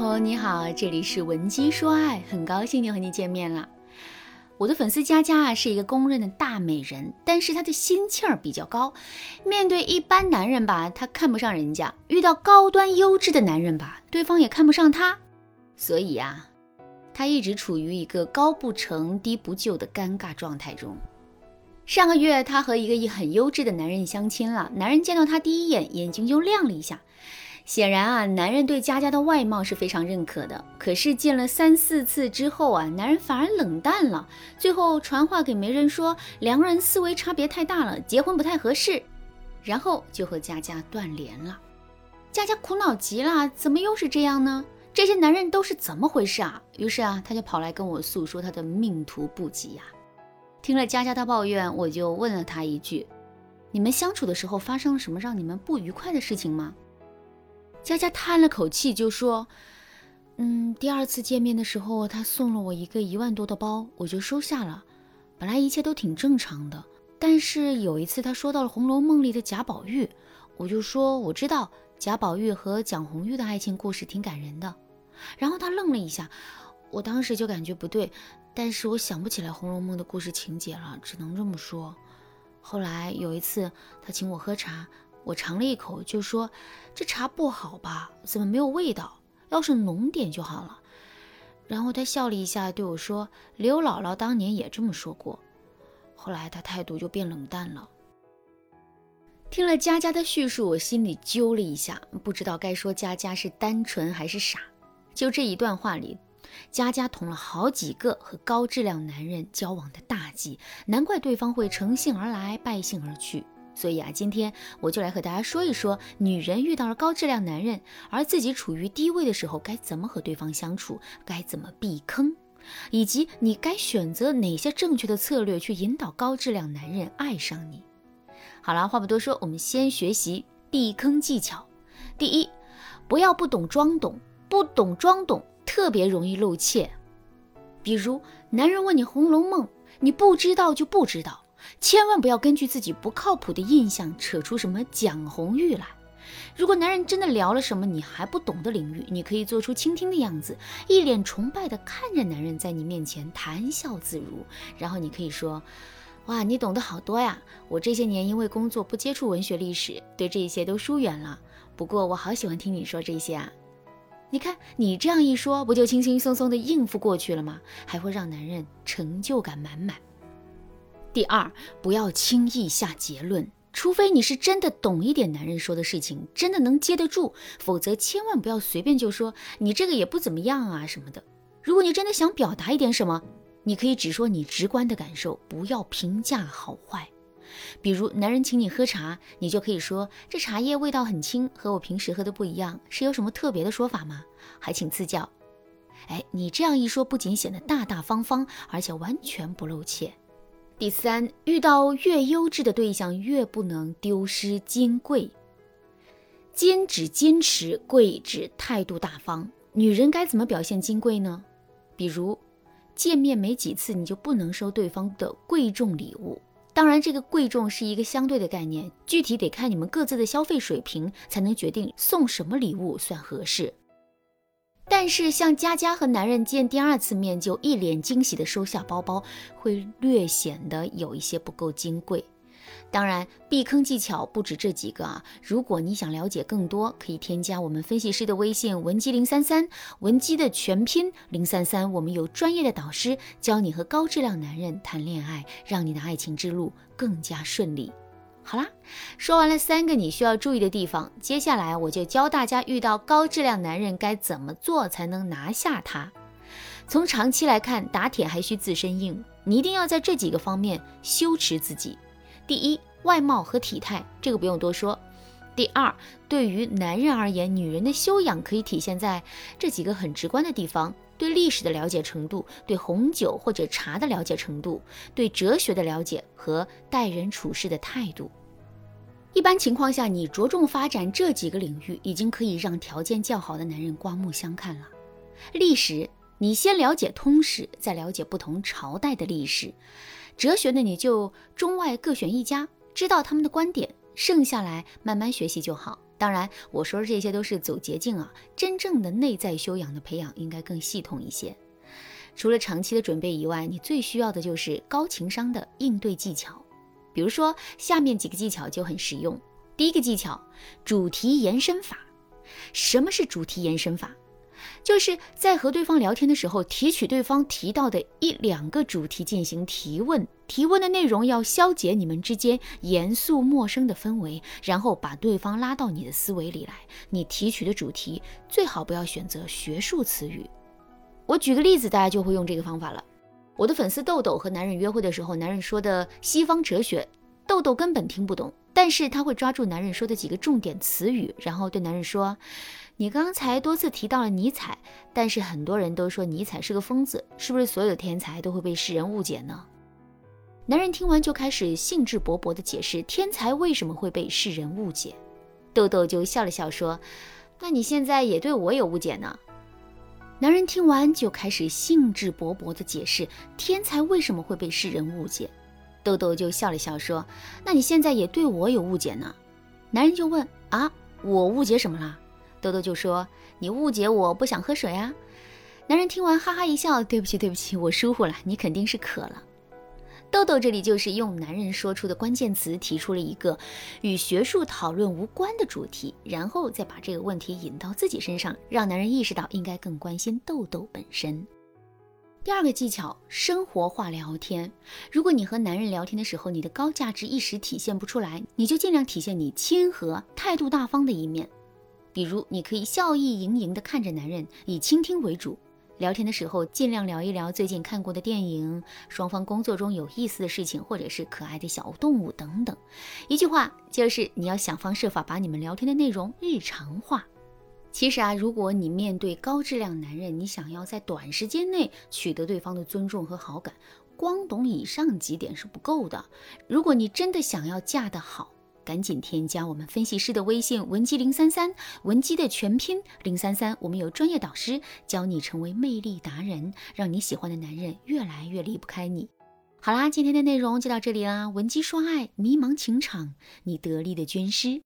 朋友你好，这里是文姬说爱，很高兴又和你见面了。我的粉丝佳佳啊，是一个公认的大美人，但是她的心气儿比较高。面对一般男人吧，她看不上人家；遇到高端优质的男人吧，对方也看不上她。所以啊，她一直处于一个高不成低不就的尴尬状态中。上个月，她和一个很优质的男人相亲了，男人见到她第一眼，眼睛就亮了一下。显然啊，男人对佳佳的外貌是非常认可的。可是见了三四次之后啊，男人反而冷淡了。最后传话给媒人说，两个人思维差别太大了，结婚不太合适，然后就和佳佳断联了。佳佳苦恼极了，怎么又是这样呢？这些男人都是怎么回事啊？于是啊，他就跑来跟我诉说他的命途不吉呀。听了佳佳的抱怨，我就问了他一句：“你们相处的时候发生了什么让你们不愉快的事情吗？”佳佳叹了口气，就说：“嗯，第二次见面的时候，他送了我一个一万多的包，我就收下了。本来一切都挺正常的，但是有一次他说到了《红楼梦》里的贾宝玉，我就说我知道贾宝玉和蒋红玉的爱情故事挺感人的。然后他愣了一下，我当时就感觉不对，但是我想不起来《红楼梦》的故事情节了，只能这么说。后来有一次他请我喝茶。”我尝了一口，就说：“这茶不好吧？怎么没有味道？要是浓点就好了。”然后他笑了一下，对我说：“刘姥姥当年也这么说过。”后来他态度就变冷淡了。听了佳佳的叙述，我心里揪了一下，不知道该说佳佳是单纯还是傻。就这一段话里，佳佳捅了好几个和高质量男人交往的大忌，难怪对方会乘兴而来，败兴而去。所以啊，今天我就来和大家说一说，女人遇到了高质量男人，而自己处于低位的时候，该怎么和对方相处，该怎么避坑，以及你该选择哪些正确的策略去引导高质量男人爱上你。好了，话不多说，我们先学习避坑技巧。第一，不要不懂装懂，不懂装懂特别容易露怯。比如，男人问你《红楼梦》，你不知道就不知道。千万不要根据自己不靠谱的印象扯出什么蒋红玉来。如果男人真的聊了什么你还不懂的领域，你可以做出倾听的样子，一脸崇拜地看着男人在你面前谈笑自如。然后你可以说：“哇，你懂得好多呀！我这些年因为工作不接触文学历史，对这些都疏远了。不过我好喜欢听你说这些啊！你看你这样一说，不就轻轻松松地应付过去了吗？还会让男人成就感满满。”第二，不要轻易下结论，除非你是真的懂一点男人说的事情，真的能接得住，否则千万不要随便就说你这个也不怎么样啊什么的。如果你真的想表达一点什么，你可以只说你直观的感受，不要评价好坏。比如男人请你喝茶，你就可以说这茶叶味道很轻，和我平时喝的不一样，是有什么特别的说法吗？还请赐教。哎，你这样一说，不仅显得大大方方，而且完全不露怯。第三，遇到越优质的对象，越不能丢失金贵。金指矜持，贵指态度大方。女人该怎么表现金贵呢？比如，见面没几次，你就不能收对方的贵重礼物。当然，这个贵重是一个相对的概念，具体得看你们各自的消费水平，才能决定送什么礼物算合适。但是，像佳佳和男人见第二次面就一脸惊喜的收下包包，会略显得有一些不够金贵。当然，避坑技巧不止这几个啊！如果你想了解更多，可以添加我们分析师的微信文姬零三三，文姬的全拼零三三，我们有专业的导师教你和高质量男人谈恋爱，让你的爱情之路更加顺利。好啦，说完了三个你需要注意的地方，接下来我就教大家遇到高质量男人该怎么做才能拿下他。从长期来看，打铁还需自身硬，你一定要在这几个方面修持自己。第一，外貌和体态，这个不用多说。第二，对于男人而言，女人的修养可以体现在这几个很直观的地方。对历史的了解程度，对红酒或者茶的了解程度，对哲学的了解和待人处事的态度。一般情况下，你着重发展这几个领域，已经可以让条件较好的男人刮目相看了。历史，你先了解通史，再了解不同朝代的历史；哲学呢，你就中外各选一家，知道他们的观点。剩下来慢慢学习就好。当然，我说的这些都是走捷径啊，真正的内在修养的培养应该更系统一些。除了长期的准备以外，你最需要的就是高情商的应对技巧。比如说，下面几个技巧就很实用。第一个技巧，主题延伸法。什么是主题延伸法？就是在和对方聊天的时候，提取对方提到的一两个主题进行提问。提问的内容要消解你们之间严肃陌生的氛围，然后把对方拉到你的思维里来。你提取的主题最好不要选择学术词语。我举个例子，大家就会用这个方法了。我的粉丝豆豆和男人约会的时候，男人说的西方哲学，豆豆根本听不懂，但是他会抓住男人说的几个重点词语，然后对男人说。你刚才多次提到了尼采，但是很多人都说尼采是个疯子，是不是所有的天才都会被世人误解呢？男人听完就开始兴致勃勃地解释天才为什么会被世人误解。豆豆就笑了笑说：“那你现在也对我有误解呢？”男人听完就开始兴致勃勃地解释天才为什么会被世人误解。豆豆就笑了笑说：“那你现在也对我有误解呢？”男人就问：“啊，我误解什么了？”豆豆就说：“你误解我不想喝水啊。”男人听完哈哈一笑：“对不起，对不起，我疏忽了，你肯定是渴了。”豆豆这里就是用男人说出的关键词提出了一个与学术讨论无关的主题，然后再把这个问题引到自己身上，让男人意识到应该更关心豆豆本身。第二个技巧：生活化聊天。如果你和男人聊天的时候，你的高价值一时体现不出来，你就尽量体现你亲和、态度大方的一面。比如，你可以笑意盈盈地看着男人，以倾听为主。聊天的时候，尽量聊一聊最近看过的电影、双方工作中有意思的事情，或者是可爱的小动物等等。一句话就是，你要想方设法把你们聊天的内容日常化。其实啊，如果你面对高质量男人，你想要在短时间内取得对方的尊重和好感，光懂以上几点是不够的。如果你真的想要嫁得好，赶紧添加我们分析师的微信文姬零三三，文姬的全拼零三三，我们有专业导师教你成为魅力达人，让你喜欢的男人越来越离不开你。好啦，今天的内容就到这里啦，文姬说爱，迷茫情场，你得力的军师。